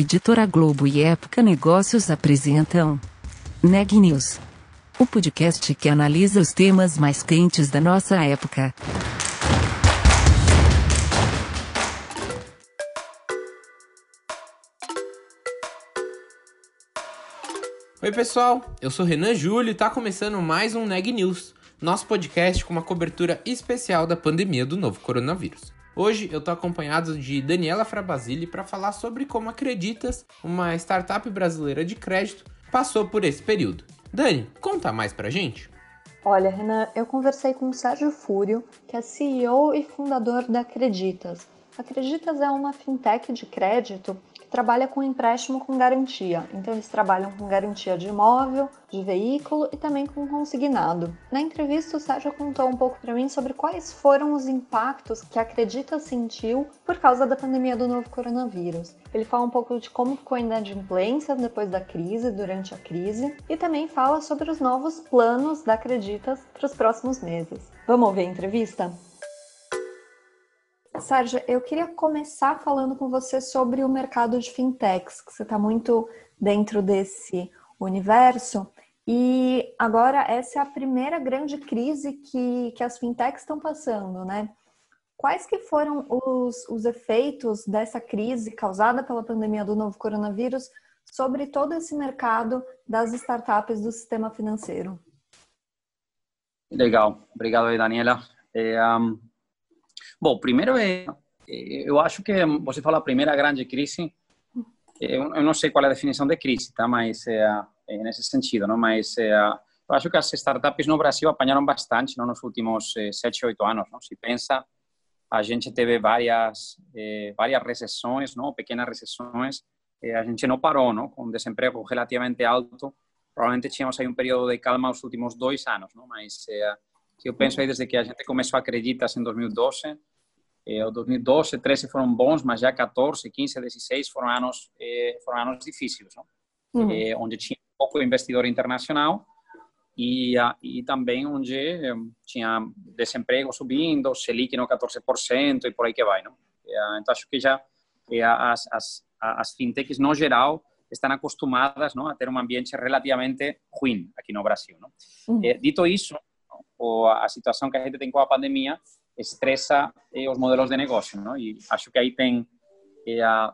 Editora Globo e Época Negócios apresentam Neg News, o podcast que analisa os temas mais quentes da nossa época. Oi, pessoal, eu sou Renan Júlio e está começando mais um Neg News, nosso podcast com uma cobertura especial da pandemia do novo coronavírus. Hoje eu estou acompanhado de Daniela Frabasile para falar sobre como Acreditas, uma startup brasileira de crédito, passou por esse período. Dani, conta mais pra gente. Olha, Renan, eu conversei com o Sérgio Fúrio, que é CEO e fundador da Acreditas. Acreditas é uma fintech de crédito trabalha com empréstimo com garantia. Então eles trabalham com garantia de imóvel, de veículo e também com consignado. Na entrevista o Sérgio contou um pouco para mim sobre quais foram os impactos que Acredita sentiu por causa da pandemia do novo coronavírus. Ele fala um pouco de como ficou a inadimplência depois da crise, durante a crise, e também fala sobre os novos planos da Acreditas para os próximos meses. Vamos ouvir a entrevista? Sérgio, eu queria começar falando com você sobre o mercado de fintechs, que você está muito dentro desse universo. E agora essa é a primeira grande crise que, que as fintechs estão passando, né? Quais que foram os, os efeitos dessa crise causada pela pandemia do novo coronavírus sobre todo esse mercado das startups do sistema financeiro? Legal, obrigado Daniela. É, um, Bom, primeiro é, eu acho que você fala a primeira grande crise, eu, não sei qual é a definição de crise, tá? Mas é, é nesse sentido, não? Mas é, eu acho que as startups no Brasil apanharam bastante não? nos últimos é, sete, oito anos, não? Se pensa, a gente teve várias é, várias recessões, não? Pequenas recessões, é, a gente não parou, não? Com desemprego relativamente alto, provavelmente tínhamos aí um período de calma os últimos dois anos, não? Mas é, eu penso aí desde que a gente começou a acreditar em 2012, eh, o 2012, 13 foram bons, mas já 14, 15, 16 foram anos eh, foram anos difíceis, uhum. eh, onde tinha pouco investidor internacional e, e também onde eh, tinha desemprego subindo, Selic no 14% e por aí que vai, não? Eh, então acho que já eh, as, as, as fintechs no geral estão acostumadas não, a ter um ambiente relativamente ruim aqui no Brasil. Não? Uhum. dito isso, a situação que a gente tem com a pandemia estressa eh, os modelos de negócio, não? E acho que aí tem eh,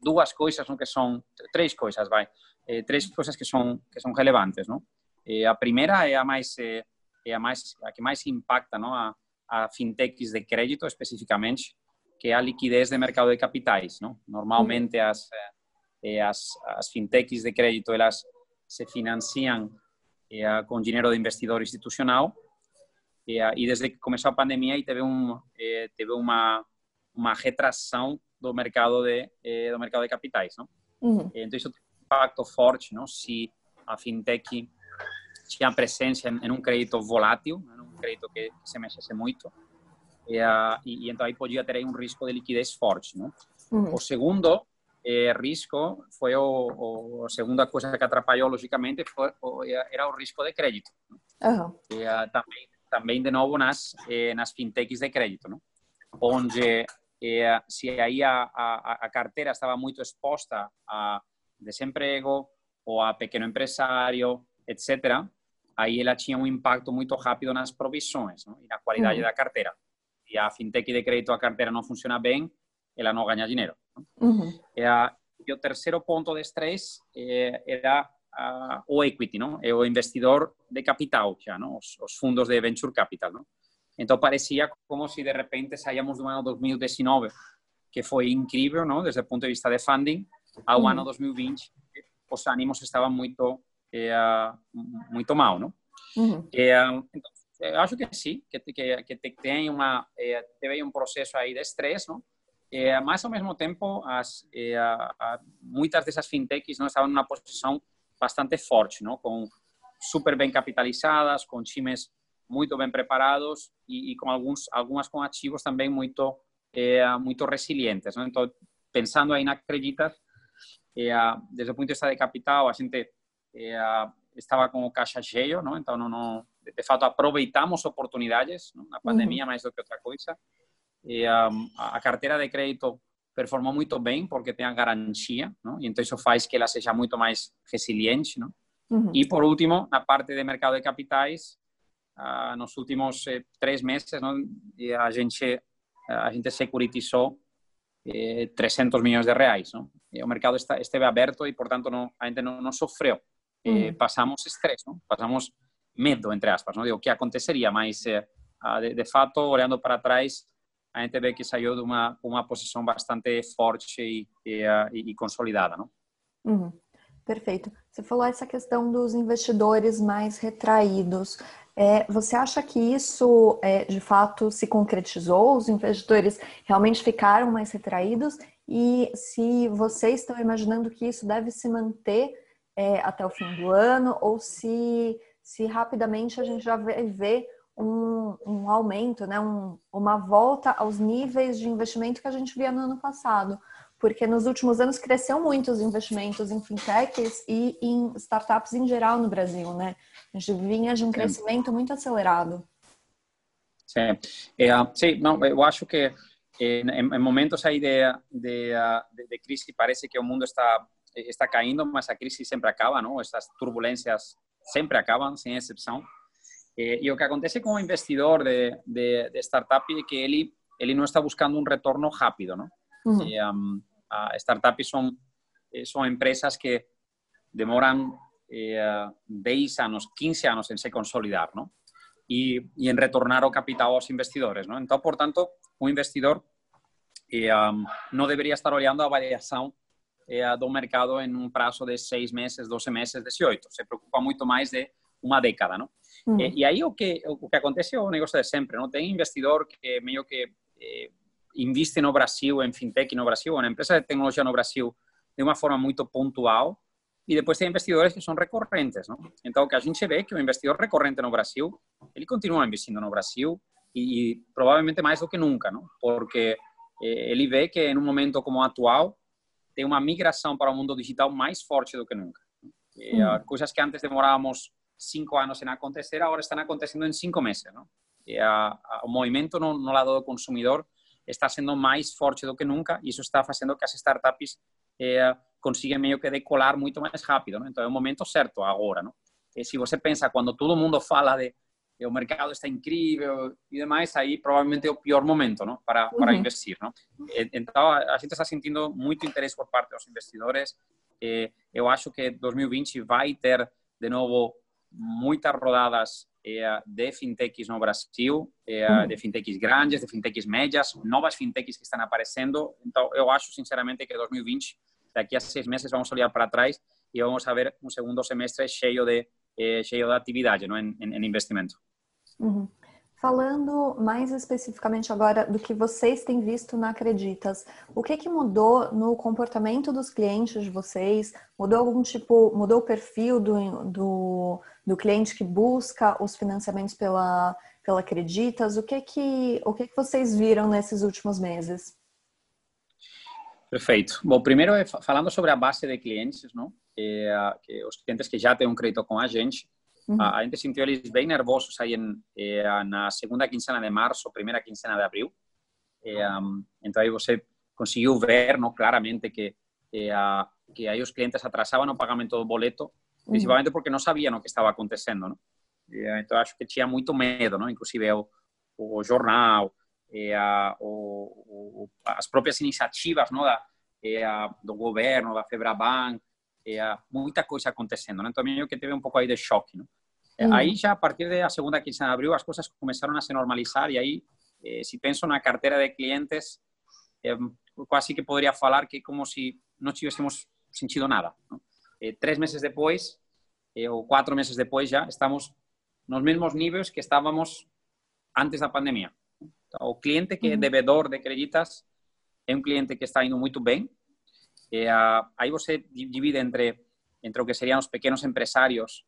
duas coisas, não? que são três coisas, vai, eh, três coisas que são que são relevantes, não? Eh, a primeira é a mais é a mais a que mais impacta, não? A, a fintechs de crédito especificamente, que é a liquidez de mercado de capitais, não? Normalmente as as, as fintechs de crédito elas se financiam eh, com dinheiro de investidor institucional e, desde que começou a pandemia aí teve um eh, teve uma uma retração do mercado de eh, do mercado de capitais, não? Uhum. Então isso tem um impacto forte, não? Se a fintech tinha presença em, em um crédito volátil, em um crédito que, que se mexesse muito, e, e, então aí podia ter aí um risco de liquidez forte, não? Uhum. O segundo eh, risco foi o, o, a segunda coisa que atrapalhou logicamente foi o, era o risco de crédito uhum. e, também também de novo nas eh, nas fintechs de crédito não onde eh, se aí a, a, a, carteira estava muito exposta a desemprego ou a pequeno empresário etc aí ela tinha um impacto muito rápido nas provisões não? e na qualidade uhum. da carteira e a fintech de crédito a carteira não funciona bem ela não ganha dinheiro Uhum. E, a, e o terceiro ponto de estresse eh, era a, o equity, não? É o investidor de capital, já, não? Os, os, fundos de venture capital, não? Então parecia como se de repente saíamos do ano 2019, que foi incrível, não? Desde o ponto de vista de funding, ao uhum. ano 2020, os ânimos estavam muito eh, muito mal, não? Uhum. Então, acho que sim, que, que, que tem uma eh, teve um processo aí de estresse, não? Mas, ao mesmo tempo, as, eh, a, a, muitas dessas fintechs não estavam numa posição bastante forte, não? com super bem capitalizadas, com times muito bem preparados e, e com alguns, algumas com ativos também muito, eh, muito resilientes. Não? Então, pensando aí na Acreditas, eh, desde o ponto de vista de capital, a gente eh, estava com o caixa cheio, não? então, não, não, de fato, aproveitamos oportunidades não? na pandemia uhum. mais do que outra coisa. A carteira de crédito performou muito bem porque tem a garantia, não? e então isso faz que ela seja muito mais resiliente. Não? Uhum. E por último, na parte de mercado de capitais, uh, nos últimos eh, três meses, não? a gente a gente securitizou eh, 300 milhões de reais. Não? O mercado está, esteve aberto e, portanto, não, a gente não, não sofreu. Eh, uhum. Passamos estresse, não? passamos medo, entre aspas, não? de o que aconteceria, mas, eh, de, de fato, olhando para trás, a gente vê que saiu de uma, uma posição bastante forte e, e, e consolidada. Não? Uhum. Perfeito. Você falou essa questão dos investidores mais retraídos. É, você acha que isso é, de fato se concretizou? Os investidores realmente ficaram mais retraídos? E se vocês estão imaginando que isso deve se manter é, até o fim do ano, ou se, se rapidamente a gente já vai ver um, um aumento, né? Um, uma volta aos níveis de investimento que a gente via no ano passado? Porque nos últimos anos cresceu muito os investimentos em fintechs e em startups em geral no Brasil, né? A gente vinha de um crescimento muito acelerado. Sim, é, sim não, eu acho que em, em momentos aí de, de, de, de, crise parece que o mundo está está caindo, mas a crise sempre acaba, não? Essas turbulências sempre acabam, sem exceção. E, e o que acontece com o investidor de, de, de, startup é que ele ele não está buscando um retorno rápido, não? Uhum. E, um, a startups são são empresas que demoram eh, 10 anos, 15 anos en se consolidar, ¿no? Y, y en retornar o capital aos investidores, ¿no? Entón, por tanto, un investidor eh, um, non debería estar olhando a variación eh, do mercado en un prazo de 6 meses, 12 meses, 18. Se preocupa moito máis de unha década, ¿no? Mm. Eh, e aí o que, o que acontece é o negocio de sempre, ¿no? Ten investidor que meio que eh, investe no Brasil, en fintech no Brasil, en empresa de tecnología no Brasil, de uma forma muito pontual, e depois tem investidores que são recorrentes, não? Então, o que a gente vê é que o investidor recorrente no Brasil, ele continua investindo no Brasil e, e provavelmente mais do que nunca, não? Porque eh, ele vê que em um momento como o atual tem uma migração para o mundo digital mais forte do que nunca. E, hum. Coisas que antes demorávamos cinco anos em acontecer, agora estão acontecendo em cinco meses? E a, a, o movimento no, no lado do consumidor está sendo mais forte do que nunca e isso está fazendo que as startups eh, consigue meio que decolar muito mais rápido. Então é o momento certo agora. Não? E se você pensa quando todo mundo fala de o mercado está incrível e demais, aí provavelmente é o pior momento não? para, para uhum. investir. Não? Então a gente está sentindo muito interesse por parte dos investidores. Eu acho que 2020 vai ter de novo muitas rodadas de fintechs no Brasil, uhum. de fintechs grandes, de fintechs médias, novas fintechs que estão aparecendo. Então, eu acho, sinceramente, que 2020 daqui a seis meses vamos olhar para trás e vamos ver um segundo semestre cheio de, eh, cheio de atividade não? Em, em, em investimento. Uhum. Falando mais especificamente agora do que vocês têm visto na Acreditas, o que, que mudou no comportamento dos clientes de vocês? Mudou algum tipo, mudou o perfil do, do, do cliente que busca os financiamentos pela, pela Acreditas? O que que, o que que vocês viram nesses últimos meses? Perfeito. Bom, primeiro, falando sobre a base de clientes, não? É, que os clientes que já têm um crédito com a gente, uhum. a, a, gente sentiu eles bem nervosos aí em, é, na segunda quincena de março, primeira quincena de abril. É, um, então aí você conseguiu ver, não, claramente que a, que aí os clientes atrasavam o pagamento do boleto, principalmente porque não sabiam o que estava acontecendo, não? então acho que tinha muito medo, não? Inclusive o, o jornal, a, o, o, as próprias iniciativas não, da, do governo, da Febraban, é, muita coisa acontecendo. Né? Então, meio que teve um pouco aí de choque. Hum. Aí, já a partir da segunda quincena de abril, as coisas começaram a se normalizar e aí, eh, se penso na carteira de clientes, eh, quase que poderia falar que como se não tivéssemos sentido nada. Eh, três meses depois, ou quatro meses depois já, estamos nos mesmos níveis que estávamos antes da pandemia. O cliente que é devedor de creditas é um cliente que está indo muito bem. É, aí você divide entre, entre o que seriam os pequenos empresários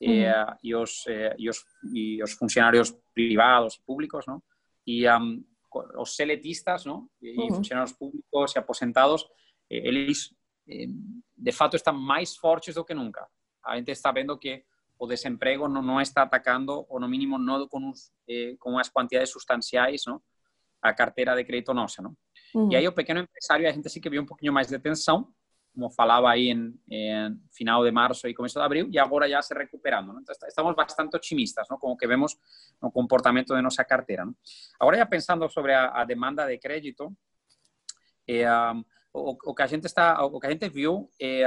é, e, os, e, os, e os funcionários privados e públicos, não? E um, os seletistas, não? E uhum. funcionários públicos e aposentados, eles de fato estão mais fortes do que nunca. A gente está vendo que o desemprego não, não está atacando, ou no mínimo não com, uns, eh, com as quantidades substanciais, não? a carteira de crédito nossa. Não? Uhum. E aí o pequeno empresário, a gente sim que viu um pouquinho mais de tensão, como falava aí em, em, final de março e começo de abril, e agora já se recuperando. Então, estamos bastante otimistas, não? como que vemos no comportamento de nossa carteira. Não? Agora, já pensando sobre a, a demanda de crédito, eh, um, o, o, que a gente está, o que a gente viu é,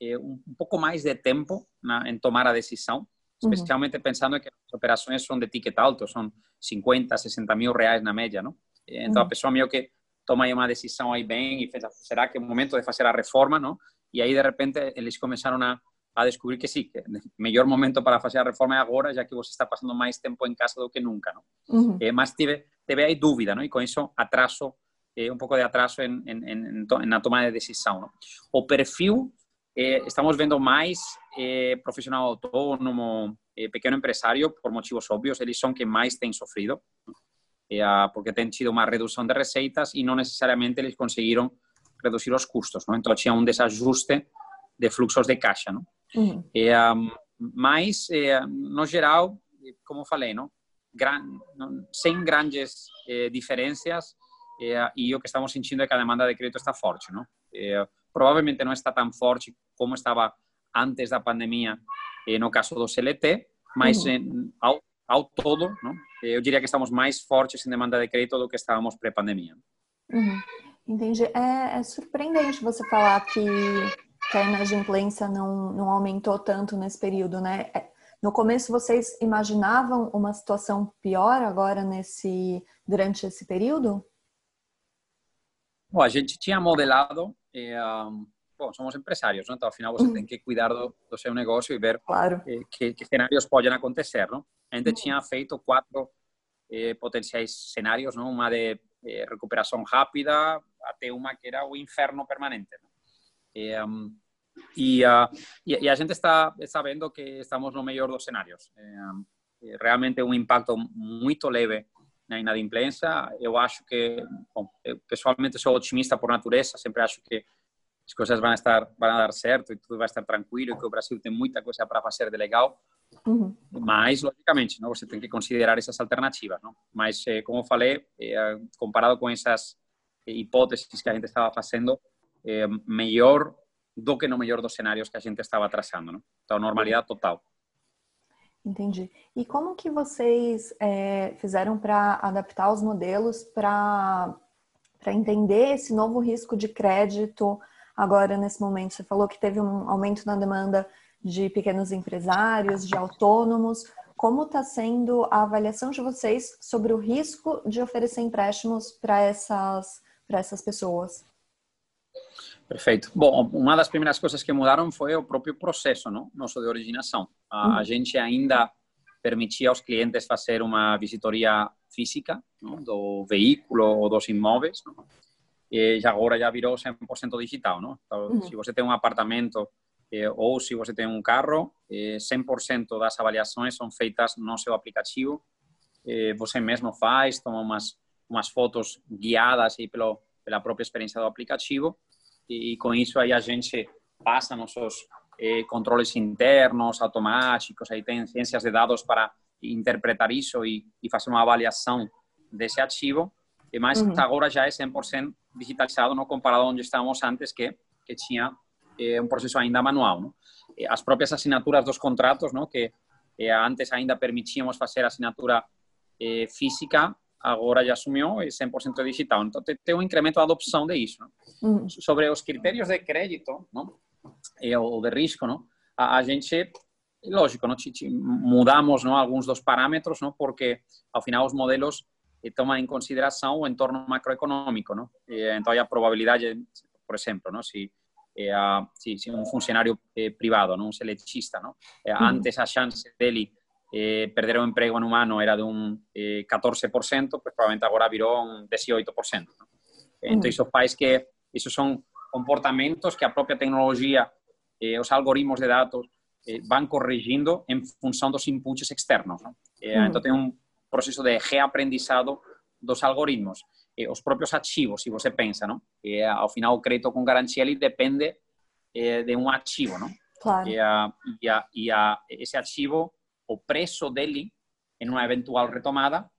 é um, um, pouco mais de tempo na, em tomar a decisão, especialmente uhum. pensando que as operações são de ticket alto, são 50, 60 mil reais na média, não? Então, uhum. a pessoa meio que toma uma decisão aí bem e pensa, será que é o momento de fazer a reforma, não? E aí, de repente, eles começaram a, a descobrir que sim, que o melhor momento para fazer a reforma é agora, já que você está passando mais tempo em casa do que nunca, não? Uhum. É, mas tive, teve aí dúvida, não? E com isso, atraso, eh, um pouco de atraso em, em, em, na tomada de decisão, não? O perfil, eh, estamos vendo mais eh, profissional autônomo, pequeno empresário, por motivos óbvios, eles são quem mais têm sofrido. Não? eh, porque ten sido unha reducción de receitas e non necesariamente eles conseguiron reducir os custos? Entón, tinha un desajuste de fluxos de caixa, um, mas, eh, no geral, como falei? Gran, sem grandes eh, diferencias eh, e o que estamos sentindo é que a demanda de crédito está forte? Eh, provavelmente non está tan forte como estaba antes da pandemia eh, no caso do CLT, mas eh, ao, todo, não? eu diria que estamos mais fortes em demanda de crédito do que estávamos pré-pandemia. Uhum. Entendi. É, é, surpreendente você falar que, que a inadimplência não, não aumentou tanto nesse período, né? É, no começo, vocês imaginavam uma situação pior agora nesse durante esse período? Bom, a gente tinha modelado, eh, um, bom, somos empresários, não? então ao final você uhum. tem que cuidar do, do seu negócio e ver claro. eh, que, que cenários podem acontecer, não? A gente tinha feito quatro eh, potenciais cenários, não? uma de eh, recuperação rápida até uma que era o inferno permanente. Eh, um, e, uh, e, a gente está, vendo que estamos no melhor dos cenários. Eh, realmente um impacto muito leve na inadimplência. Eu acho que, bom, eu pessoalmente sou otimista por natureza, sempre acho que as coisas vão estar vão dar certo e tudo vai estar tranquilo, que o Brasil tem muita coisa para fazer de legal. Uhum. Mas, logicamente, não, você tem que considerar essas alternativas. Não? Mas, eh, como falei, eh, comparado com essas hipóteses que a gente estava fazendo, eh, melhor do que no melhor dos cenários que a gente estava traçando. Não? Então, normalidade total. Entendi. E como que vocês é, fizeram para adaptar os modelos para entender esse novo risco de crédito agora nesse momento? Você falou que teve um aumento na demanda de pequenos empresários, de autônomos. Como está sendo a avaliação de vocês sobre o risco de oferecer empréstimos para essas, essas pessoas? Perfeito. Bom, uma das primeiras coisas que mudaram foi o próprio processo não? nosso de originação. A, uhum. a gente ainda permitia aos clientes fazer uma visitoria física não? do veículo ou dos imóveis. Não? E agora já virou 100% digital. Não? Então, uhum. Se você tem um apartamento ou se você tem um carro, eh, 100% das avaliações são feitas no seu aplicativo. Eh, você mesmo faz, toma umas, umas fotos guiadas aí pelo, pela própria experiência do aplicativo e, e com isso aí a gente passa nossos eh, controles internos, automáticos, aí tem ciências de dados para interpretar isso e, e fazer uma avaliação desse ativo, mas uhum. agora já é 100% digitalizado, não comparado onde estávamos antes, que, que tinha é um processo ainda manual. Não? As próprias assinaturas dos contratos, não? que antes ainda permitíamos fazer assinatura eh, física, agora já assumiu é 100% digital. Então, tem um incremento da adopção de isso. Uhum. Sobre os critérios de crédito não? Eh, ou de risco, não? A, a gente, lógico, não? mudamos não? alguns dos parâmetros, não? porque, ao final, os modelos eh, tomam em consideração o entorno macroeconômico. Não? Eh, então, a probabilidade, por exemplo, não? se eh, a, sì, sì, un funzionario eh, privato, non un seletista. No? Eh. Antes a chance dele eh, perder o emprego en humano era de un eh, 14%, pues probablemente agora virou un 18%. ¿no? Então, isso faz que isso são comportamentos que a própria tecnologia, eh, os algoritmos de dados, eh, van corrigindo em função dos inputs externos. ¿no? Eh. Então, tem um processo de reaprendizado dos algoritmos eh, os próprios ativos, se você pensa, não? E, ao final, o crédito com garantia ele depende eh, de um ativo, não? Claro. E, a, e, a, e a, esse ativo, o preço dele, em uma eventual retomada,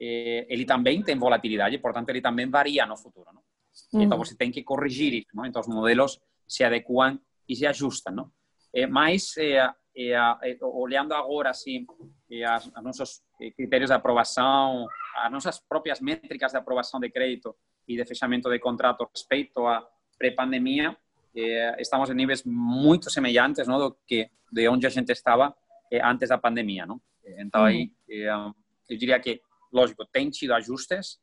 eh, ele também tem volatilidade, portanto, ele também varia no futuro, não? Uhum. Então você tem que corrigir isso, não? Então os modelos se adequam e se ajustam, não? É, mas olhando agora assim as, os nossos critérios de aprovação, as nossas próprias métricas de aprovação de crédito e de fechamento de contrato respeito à pré-pandemia, eh, estamos níveis muito semelhantes não, do que de onde a gente estava eh, antes da pandemia. Não? Então, aí, eh, eu diria que, lógico, tem tido ajustes,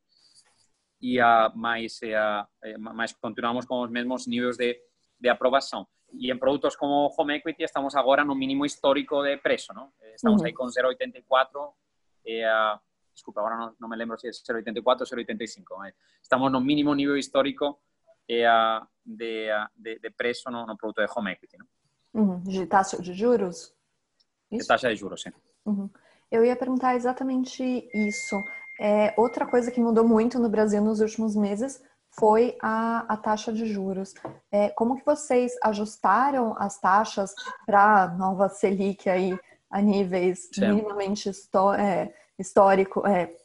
e, uh, mas, uh, mas continuamos com os mesmos níveis de, de aprovação. E em produtos como Home Equity estamos agora no mínimo histórico de preço, não? Estamos uhum. aí com 0,84, eh, desculpa, agora não, não, me lembro se é 0,84 ou 0,85, estamos no mínimo nível histórico eh, de, de, de, preço no, no, produto de Home Equity. Uhum. De taxa de juros? Isso? De taxa de juros, sim. Uhum. Eu ia perguntar exatamente isso. É, outra coisa que mudou muito no Brasil nos últimos meses foi a, a taxa de juros. É, como que vocês ajustaram as taxas para a nova Selic aí a níveis Sim. minimamente histó é, histórico, é,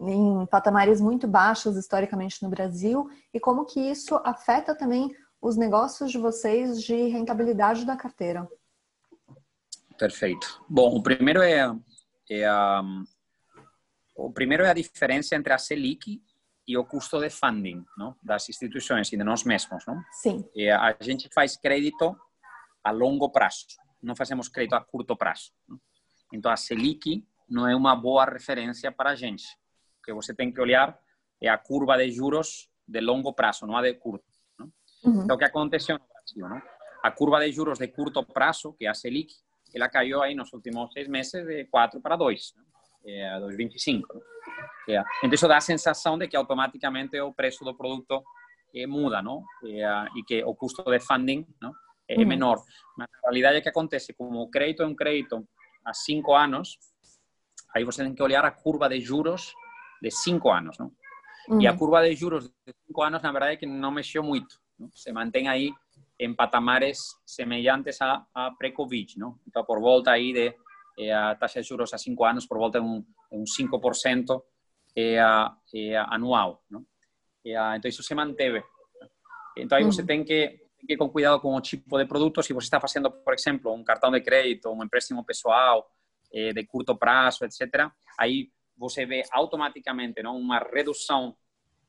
em patamares muito baixos historicamente no Brasil e como que isso afeta também os negócios de vocês de rentabilidade da carteira? Perfeito. Bom, o primeiro é, é a, o primeiro é a diferença entre a Selic e o custo de funding não? das instituições e de nós mesmos. Não? Sim. E a gente faz crédito a longo prazo, não fazemos crédito a curto prazo. Não? Então, a Selic não é uma boa referência para a gente. O que você tem que olhar é a curva de juros de longo prazo, não a de curto. Não? Uhum. Então, o que aconteceu no Brasil? Não? A curva de juros de curto prazo, que é a Selic, ela caiu aí nos últimos seis meses de 4 para 2, é, a 2,25. É. Então, isso dá a sensação de que automaticamente o preço do produto é, muda, não? E que o custo de funding não? é uhum. menor. Mas a realidade é que acontece, como o crédito é um crédito a cinco anos, aí você tem que olhar a curva de juros de cinco anos, não? Uhum. E a curva de juros de cinco anos, na verdade, é que não mexeu muito. Não? Se mantém aí em patamares semelhantes a, a pré-Covid, não? Então, por volta aí de eh, a taxa de juros a cinco anos, por volta de um, de um 5% eh, eh, anual, não? então, isso se manteve. Então, aí você tem que que ir com cuidado com o tipo de produto. Se você está fazendo, por exemplo, um cartão de crédito, um empréstimo pessoal eh, de curto prazo, etc., aí você vê automaticamente não, uma redução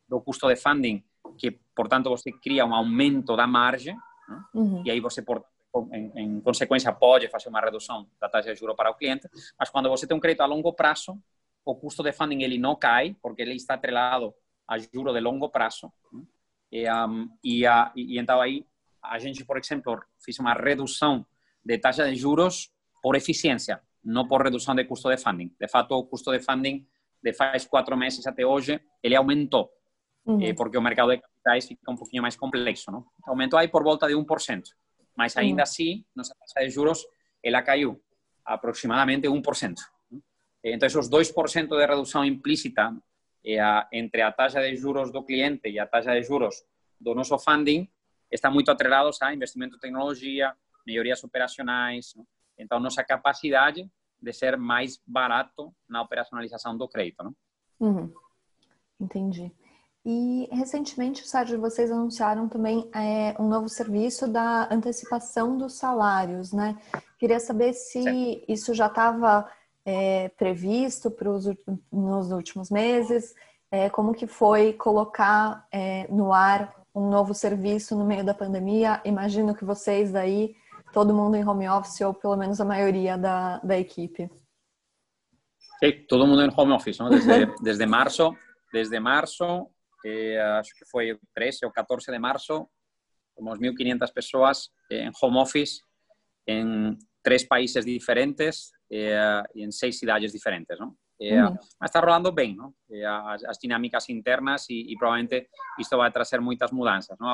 do custo de funding, que, portanto, você cria um aumento da margem, uhum. e aí você, por, em, em, consequência, pode fazer uma redução da taxa de juros para o cliente, mas quando você tem um crédito a longo prazo, o custo de funding ele não cai, porque ele está atrelado a juro de longo prazo, e, um, e, a, e, então aí a gente, por exemplo, fez uma redução de taxa de juros por eficiência, não por redução de custo de funding. De fato, o custo de funding de faz quatro meses até hoje, ele aumentou, uhum. eh, porque o mercado de capitais fica um pouquinho mais complexo. Não? Aumentou aí por volta de 1%, mas ainda uhum. assim, nossa taxa de juros, ela caiu aproximadamente 1%. Então, os 2% de redução implícita eh, entre a taxa de juros do cliente e a taxa de juros do nosso funding estão muito atrelados a investimento em tecnologia, melhorias operacionais. Não? Então, nossa capacidade de ser mais barato na operacionalização do crédito. Não? Uhum. Entendi. E recentemente, Sérgio, vocês anunciaram também é, um novo serviço da antecipação dos salários, né? Queria saber se Sim. isso já estava é, previsto pros, nos últimos meses, é, como que foi colocar é, no ar um novo serviço no meio da pandemia. Imagino que vocês aí, todo mundo em home office, ou pelo menos a maioria da, da equipe. Sim, todo mundo em home office, ¿no? desde, desde março, desde março, eh, acho que foi 13 ou 14 de março, somos 1.500 pessoas em home office em três países diferentes eh, em seis cidades diferentes, ¿no? Eh. Mas está rolando bem, não? Eh, as, as, dinâmicas internas e, provavelmente isto vai trazer muitas mudanças. Não?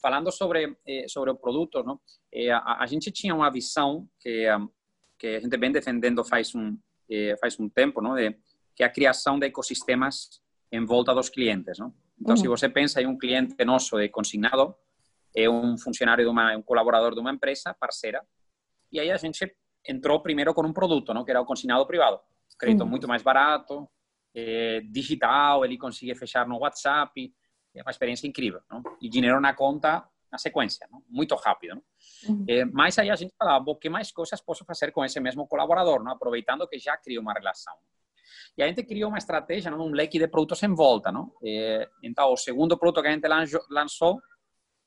Falando sobre eh, sobre o produto, não? Eh, a, a, gente tinha uma visão que que a gente vem defendendo faz um eh, faz um tempo, não? De que é a criação de ecossistemas em volta dos clientes, não? Então, uhum. se você pensa em um cliente nosso de consignado, é um funcionário de uma um colaborador de uma empresa parceira, e aí a gente entrou primeiro com um produto, não? Que era o consignado privado crédito muito mais barato, é, digital, ele consegue fechar no WhatsApp, é uma experiência incrível, não? e dinheiro na conta na sequência, não? muito rápido. Não? Uhum. É, mas aí a gente falava, o que mais coisas posso fazer com esse mesmo colaborador, não? aproveitando que já criou uma relação. E a gente criou uma estratégia, não? um leque de produtos em volta. Não? É, então, o segundo produto que a gente lançou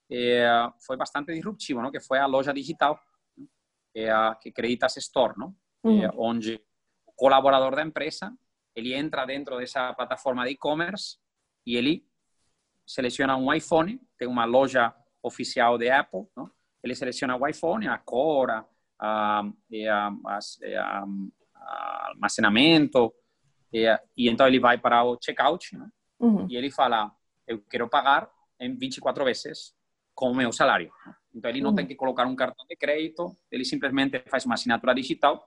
é, foi bastante disruptivo, não? que foi a loja digital, é a que Creditas Store, não? Uhum. onde o colaborador da empresa ele entra dentro dessa plataforma de e-commerce e ele seleciona um iPhone, tem uma loja oficial de Apple, não? ele seleciona o iPhone, a cor, a, a, a, a armazenamento, e, e, então ele vai para o checkout uhum. e ele fala, eu quero pagar em 24 vezes com o meu salário. Então ele não uhum. tem que colocar um cartão de crédito, ele simplesmente faz uma assinatura digital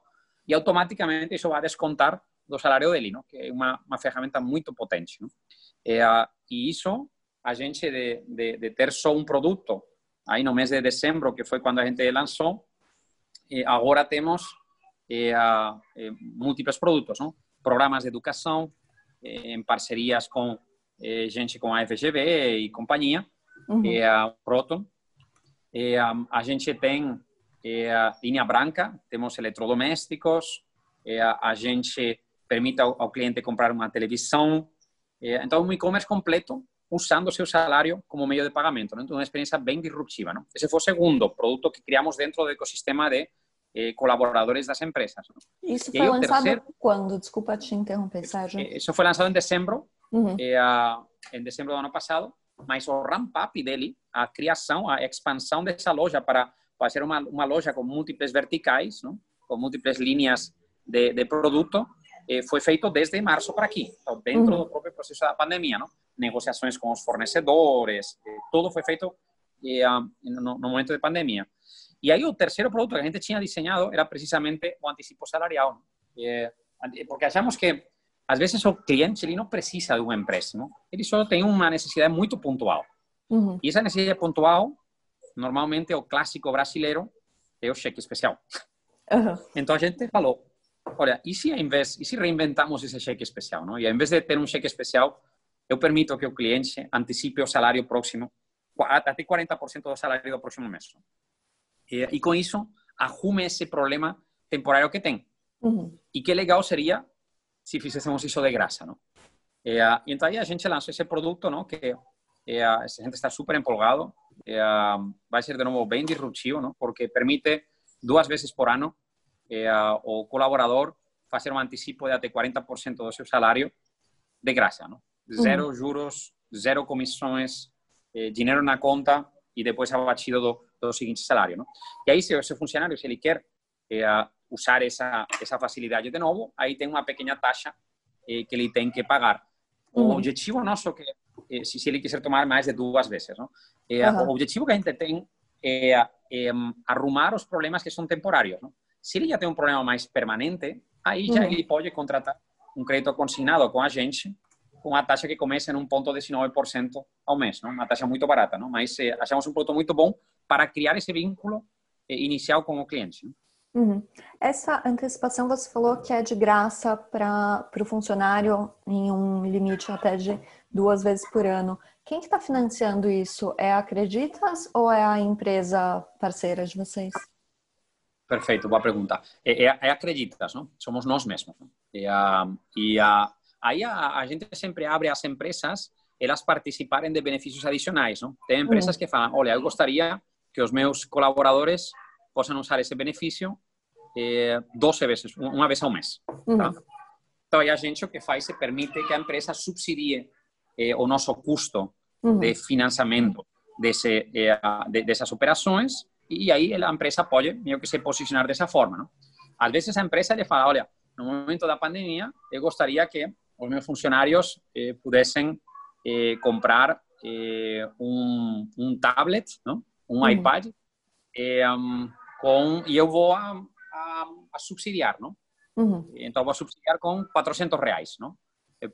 e automaticamente isso vai descontar do salário dele, não? que é uma, uma ferramenta muito potente. Não? É, e isso a gente de, de, de, ter só um produto, aí no mês de dezembro, que foi quando a gente lançou, agora temos é, é, múltiplos produtos, não? programas de educação, em parcerias com gente com a FGV e companhia, uhum. a Proton. a gente tem a linha branca, temos eletrodomésticos, a gente permite ao, ao cliente comprar uma televisão. então, um e-commerce completo usando seu salário como meio de pagamento. Então, uma experiência bem disruptiva. Não? Esse foi o segundo produto que criamos dentro do ecossistema de eh, colaboradores das empresas. Isso foi lançado quando? Desculpa te interromper, Sérgio. Isso foi lançado em dezembro, uhum. eh, em dezembro do ano passado, mas o ramp-up dele, a criação, a expansão dessa loja para, para ser uma, uma loja com múltiplas verticais, não? com múltiplas linhas de, de produto, eh, foi feito desde março para aqui, então, dentro uhum. do próprio processo da pandemia. Não? Negociações com os fornecedores, eh, tudo foi feito ah, no, momento de pandemia. E aí o terceiro produto que a gente tinha desenhado era precisamente o antecipo salarial, eh, porque achamos que às vezes o cliente ele não precisa de um empréstimo, ele só tem uma necessidade muito pontual. Uhum. E essa necessidade pontual, normalmente o clássico brasileiro é o cheque especial. Uhum. Então a gente falou, olha, e se, em vez, e se reinventamos esse cheque especial? Não? E em vez de ter um cheque especial, eu permito que o cliente antecipe o salário próximo, até 40% do salário do próximo mês. E, e, com isso, arrume esse problema temporário que tem. Uhum. E que legal seria se fizéssemos isso de graça, não? E, então aí a gente lançou esse produto, não? Que e, a gente está super empolgado. E, vai ser de novo bem disruptivo, não? Porque permite duas vezes por ano o colaborador fazer um antecipo de até 40% do seu salário de graça, não? Zero uhum. juros, zero comissões, eh, dinheiro na conta e depois abatido do, do seguinte salário. Não? E aí, se esse funcionário, se ele quer eh, usar essa, essa facilidade de novo, aí tem uma pequena taxa eh, que ele tem que pagar. O uhum. objetivo nosso, que, eh, se, se ele quiser tomar mais de duas vezes, não? Uhum. o objetivo que a gente tem é, é, arrumar os problemas que são temporários. Não? Se ele já tem um problema mais permanente, aí já uhum. ele pode contratar um crédito consignado com a gente uma taxa que começa em 1,19% ao mês, não? uma taxa muito barata, não? mas eh, achamos um produto muito bom para criar esse vínculo eh, inicial com o cliente. Uhum. Essa antecipação você falou que é de graça para o funcionário em um limite até de duas vezes por ano. Quem está financiando isso? É a Acreditas ou é a empresa parceira de vocês? Perfeito, boa pergunta. É, é, é Acreditas, não? Somos nós mesmos. E, a, e a, aí a, a gente sempre abre as empresas elas participarem de benefícios adicionais, não? Tem empresas uhum. que falam, olha, eu gostaria que os meus colaboradores possam usar esse benefício eh, 12 vezes, uma vez ao mês. Uhum. Tá? Então, aí a gente o que faz é permite que a empresa subsidie eh, o nosso custo uhum. de financiamento desse, eh, de, dessas operações e aí a empresa pode meio que se posicionar dessa forma. Não? Às vezes a empresa lhe fala, olha, no momento da pandemia, eu gostaria que os meus funcionários eh, pudessem eh, comprar eh, um, um, tablet, não? um uhum. iPad, um, com, e eu vou a, a, a subsidiar, não? Uhum. Então, vou subsidiar com 400 reais, não?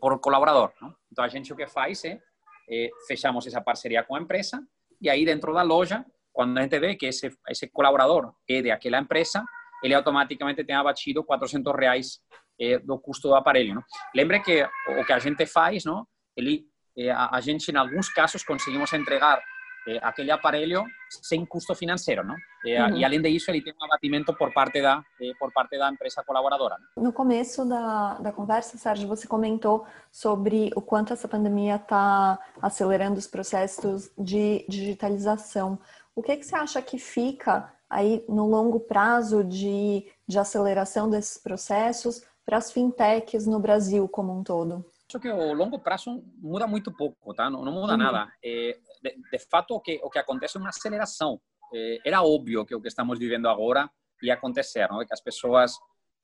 Por colaborador, não? Então, a gente o que faz é, é fechamos essa parceria com a empresa e aí dentro da loja, quando a gente vê que esse, esse colaborador é de aquela empresa, ele automaticamente tem abatido 400 reais é, do custo do aparelho. Não? Lembre que o que a gente faz, não? ele eh, a, gente, em alguns casos, conseguimos entregar eh, aquele aparelho sem custo financeiro, não? E, uhum. e, além disso, ele tem um abatimento por parte da, eh, por parte da empresa colaboradora. Não? No começo da, da conversa, Sérgio, você comentou sobre o quanto essa pandemia está acelerando os processos de digitalização. O que, que você acha que fica aí no longo prazo de, de aceleração desses processos para as fintechs no Brasil como um todo? Acho que o longo prazo muda muito pouco, tá? Não, não muda uhum. nada. É, de, de, fato, o que, o que acontece é uma aceleração. É, era óbvio que o que estamos vivendo agora ia acontecer, não? que as pessoas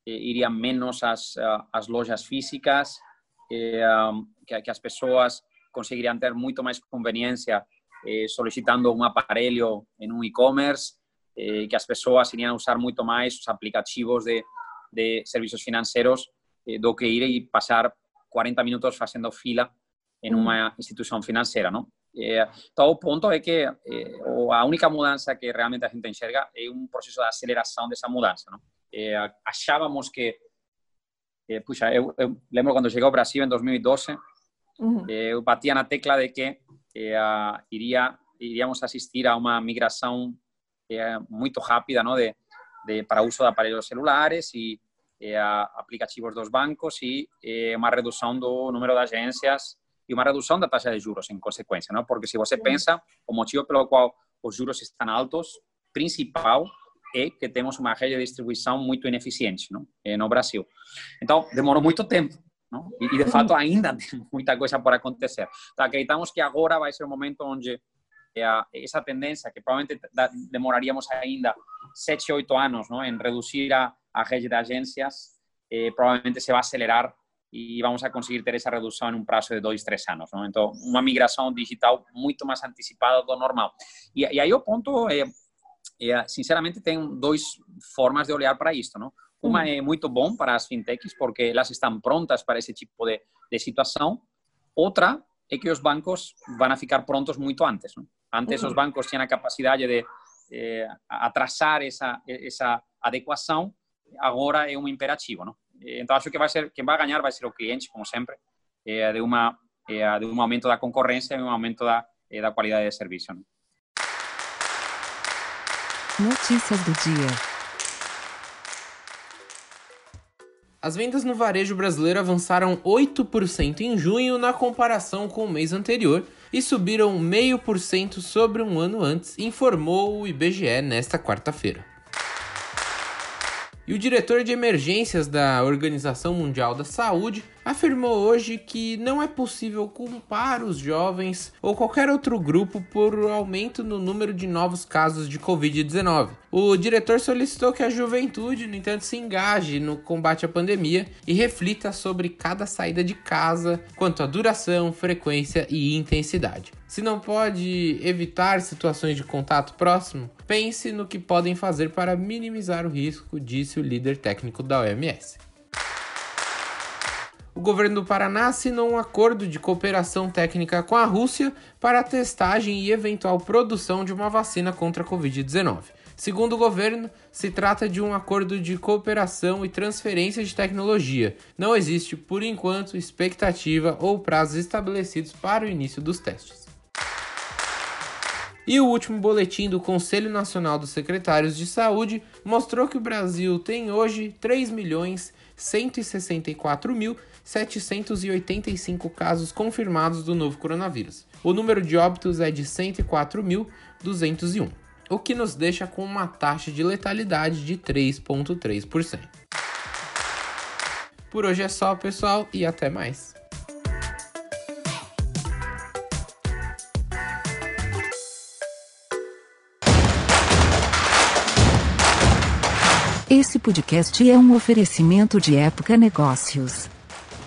é, iriam menos às, às lojas físicas, que, que, as pessoas conseguiriam ter muito mais conveniência solicitando um aparelho em um e-commerce, que as pessoas iriam usar muito mais os aplicativos de, de serviços financeiros do que ir e passar 40 minutos fazendo fila em uma instituição financeira, não? Eh, todo o ponto é que eh, a única mudança que realmente a gente enxerga é um processo de aceleração dessa mudança, não? Eh, achávamos que, eh, puxa, eu, eu, lembro quando cheguei ao Brasil em 2012, uhum. eh, eu batia na tecla de que eh, iria, iríamos assistir a uma migração muito rápida, não? De, de, para uso de aparelhos celulares e eh, aplicativos dos bancos e eh, uma redução do número de agências e uma redução da taxa de juros em consequência, não? Porque se você pensa, o motivo pelo qual os juros estão altos, principal é que temos uma rede de distribuição muito ineficiente não? No Brasil. Então, demorou muito tempo. Não? E, de fato, ainda tem muita coisa por acontecer. Então, acreditamos que agora vai ser o momento onde essa tendência, que provavelmente demoraríamos ainda 7, 8 anos não? em reduzir a, a rede de agências, eh, provavelmente se vai acelerar e vamos a conseguir ter essa redução em um prazo de dois, três anos. Não? Então, uma migração digital muito mais antecipada do normal. E, e aí o ponto é, é, sinceramente, tem duas formas de olhar para isto. Não? Uma é muito bom para as fintechs, porque elas estão prontas para esse tipo de, de situação. Outra é que os bancos vão ficar prontos muito antes. Não? Antes, os bancos tinham a capacidade de eh, atrasar essa, essa adequação agora é um imperativo, não? Então acho que vai ser quem vai ganhar vai ser o cliente, como sempre, é, de uma é, de um aumento da concorrência e um aumento da da qualidade de serviço. Não? Notícias do dia. As vendas no varejo brasileiro avançaram 8% em junho na comparação com o mês anterior e subiram 0,5% sobre um ano antes, informou o IBGE nesta quarta-feira. E o diretor de emergências da Organização Mundial da Saúde afirmou hoje que não é possível culpar os jovens ou qualquer outro grupo por aumento no número de novos casos de Covid-19. O diretor solicitou que a juventude, no entanto, se engaje no combate à pandemia e reflita sobre cada saída de casa quanto à duração, frequência e intensidade. Se não pode evitar situações de contato próximo, pense no que podem fazer para minimizar o risco, disse o líder técnico da OMS o governo do Paraná assinou um acordo de cooperação técnica com a Rússia para a testagem e eventual produção de uma vacina contra a Covid-19. Segundo o governo, se trata de um acordo de cooperação e transferência de tecnologia. Não existe, por enquanto, expectativa ou prazos estabelecidos para o início dos testes. E o último boletim do Conselho Nacional dos Secretários de Saúde mostrou que o Brasil tem hoje 3 milhões 164 mil 785 casos confirmados do novo coronavírus. O número de óbitos é de 104.201, o que nos deixa com uma taxa de letalidade de 3,3%. Por hoje é só, pessoal, e até mais. Esse podcast é um oferecimento de Época Negócios.